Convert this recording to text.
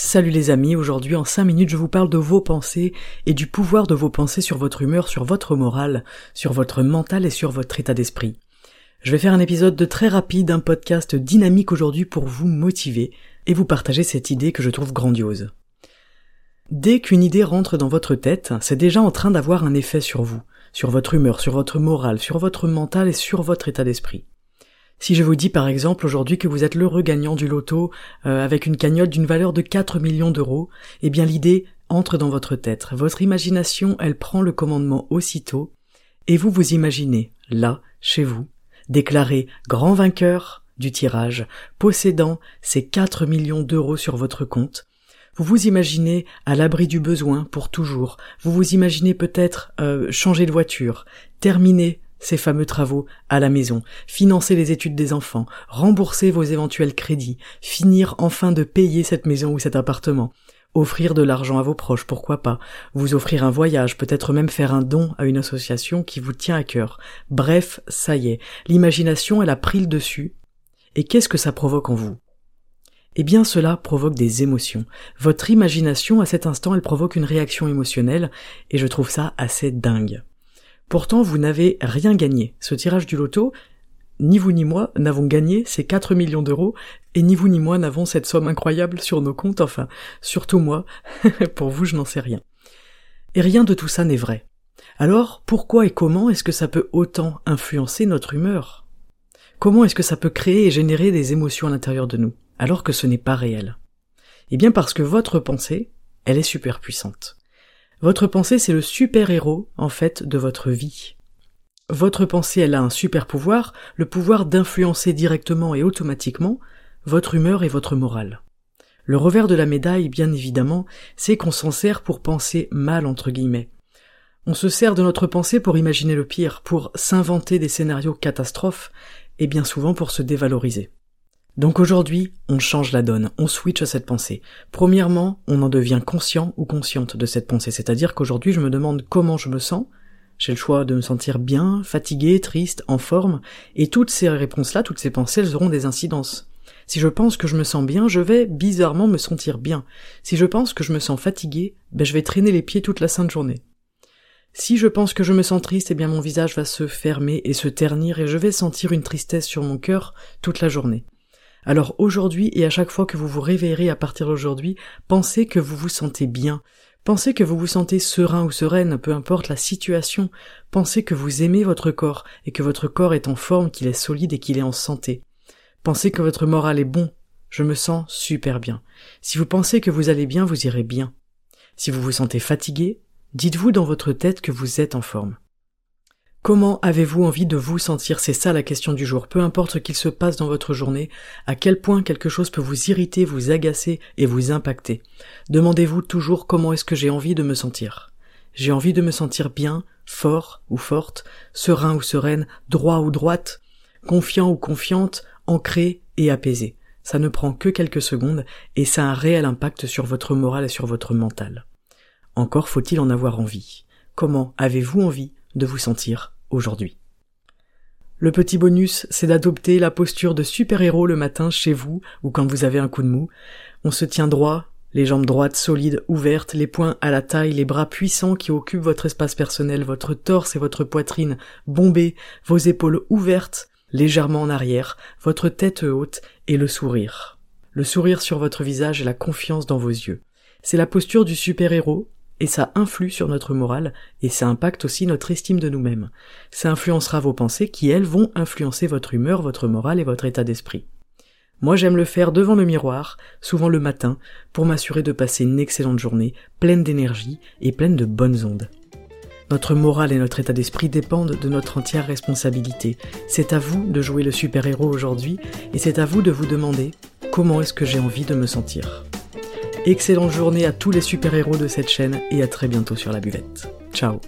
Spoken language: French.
Salut les amis, aujourd'hui en 5 minutes je vous parle de vos pensées et du pouvoir de vos pensées sur votre humeur, sur votre morale, sur votre mental et sur votre état d'esprit. Je vais faire un épisode de très rapide, un podcast dynamique aujourd'hui pour vous motiver et vous partager cette idée que je trouve grandiose. Dès qu'une idée rentre dans votre tête, c'est déjà en train d'avoir un effet sur vous, sur votre humeur, sur votre morale, sur votre mental et sur votre état d'esprit. Si je vous dis par exemple aujourd'hui que vous êtes l'heureux gagnant du loto euh, avec une cagnotte d'une valeur de 4 millions d'euros, eh bien l'idée entre dans votre tête. Votre imagination, elle prend le commandement aussitôt, et vous vous imaginez, là, chez vous, déclaré grand vainqueur du tirage, possédant ces 4 millions d'euros sur votre compte. Vous vous imaginez à l'abri du besoin pour toujours. Vous vous imaginez peut-être euh, changer de voiture, terminer ces fameux travaux à la maison, financer les études des enfants, rembourser vos éventuels crédits, finir enfin de payer cette maison ou cet appartement, offrir de l'argent à vos proches, pourquoi pas, vous offrir un voyage, peut-être même faire un don à une association qui vous tient à cœur. Bref, ça y est, l'imagination elle a pris le dessus. Et qu'est-ce que ça provoque en vous? Eh bien cela provoque des émotions. Votre imagination à cet instant elle provoque une réaction émotionnelle et je trouve ça assez dingue. Pourtant, vous n'avez rien gagné. Ce tirage du loto, ni vous ni moi n'avons gagné ces 4 millions d'euros, et ni vous ni moi n'avons cette somme incroyable sur nos comptes, enfin, surtout moi, pour vous je n'en sais rien. Et rien de tout ça n'est vrai. Alors, pourquoi et comment est-ce que ça peut autant influencer notre humeur? Comment est-ce que ça peut créer et générer des émotions à l'intérieur de nous, alors que ce n'est pas réel? Eh bien parce que votre pensée, elle est super puissante. Votre pensée, c'est le super-héros, en fait, de votre vie. Votre pensée, elle a un super pouvoir, le pouvoir d'influencer directement et automatiquement votre humeur et votre morale. Le revers de la médaille, bien évidemment, c'est qu'on s'en sert pour penser mal, entre guillemets. On se sert de notre pensée pour imaginer le pire, pour s'inventer des scénarios catastrophes, et bien souvent pour se dévaloriser. Donc aujourd'hui, on change la donne, on switch à cette pensée. Premièrement, on en devient conscient ou consciente de cette pensée, c'est-à-dire qu'aujourd'hui je me demande comment je me sens, j'ai le choix de me sentir bien, fatigué, triste, en forme, et toutes ces réponses-là, toutes ces pensées, elles auront des incidences. Si je pense que je me sens bien, je vais bizarrement me sentir bien. Si je pense que je me sens fatigué, ben je vais traîner les pieds toute la sainte journée. Si je pense que je me sens triste, eh bien mon visage va se fermer et se ternir et je vais sentir une tristesse sur mon cœur toute la journée. Alors aujourd'hui et à chaque fois que vous vous réveillerez à partir d'aujourd'hui, pensez que vous vous sentez bien. Pensez que vous vous sentez serein ou sereine, peu importe la situation. Pensez que vous aimez votre corps et que votre corps est en forme, qu'il est solide et qu'il est en santé. Pensez que votre moral est bon. Je me sens super bien. Si vous pensez que vous allez bien, vous irez bien. Si vous vous sentez fatigué, dites-vous dans votre tête que vous êtes en forme. Comment avez-vous envie de vous sentir? C'est ça la question du jour. Peu importe ce qu'il se passe dans votre journée, à quel point quelque chose peut vous irriter, vous agacer et vous impacter. Demandez-vous toujours comment est-ce que j'ai envie de me sentir. J'ai envie de me sentir bien, fort ou forte, serein ou sereine, droit ou droite, confiant ou confiante, ancré et apaisé. Ça ne prend que quelques secondes et ça a un réel impact sur votre morale et sur votre mental. Encore faut-il en avoir envie. Comment avez-vous envie de vous sentir? Aujourd'hui. Le petit bonus, c'est d'adopter la posture de super-héros le matin chez vous ou quand vous avez un coup de mou. On se tient droit, les jambes droites, solides, ouvertes, les poings à la taille, les bras puissants qui occupent votre espace personnel, votre torse et votre poitrine bombés, vos épaules ouvertes, légèrement en arrière, votre tête haute et le sourire. Le sourire sur votre visage et la confiance dans vos yeux. C'est la posture du super-héros, et ça influe sur notre morale, et ça impacte aussi notre estime de nous-mêmes. Ça influencera vos pensées qui, elles, vont influencer votre humeur, votre morale et votre état d'esprit. Moi j'aime le faire devant le miroir, souvent le matin, pour m'assurer de passer une excellente journée, pleine d'énergie et pleine de bonnes ondes. Notre morale et notre état d'esprit dépendent de notre entière responsabilité. C'est à vous de jouer le super-héros aujourd'hui et c'est à vous de vous demander comment est-ce que j'ai envie de me sentir. Excellente journée à tous les super-héros de cette chaîne et à très bientôt sur la buvette. Ciao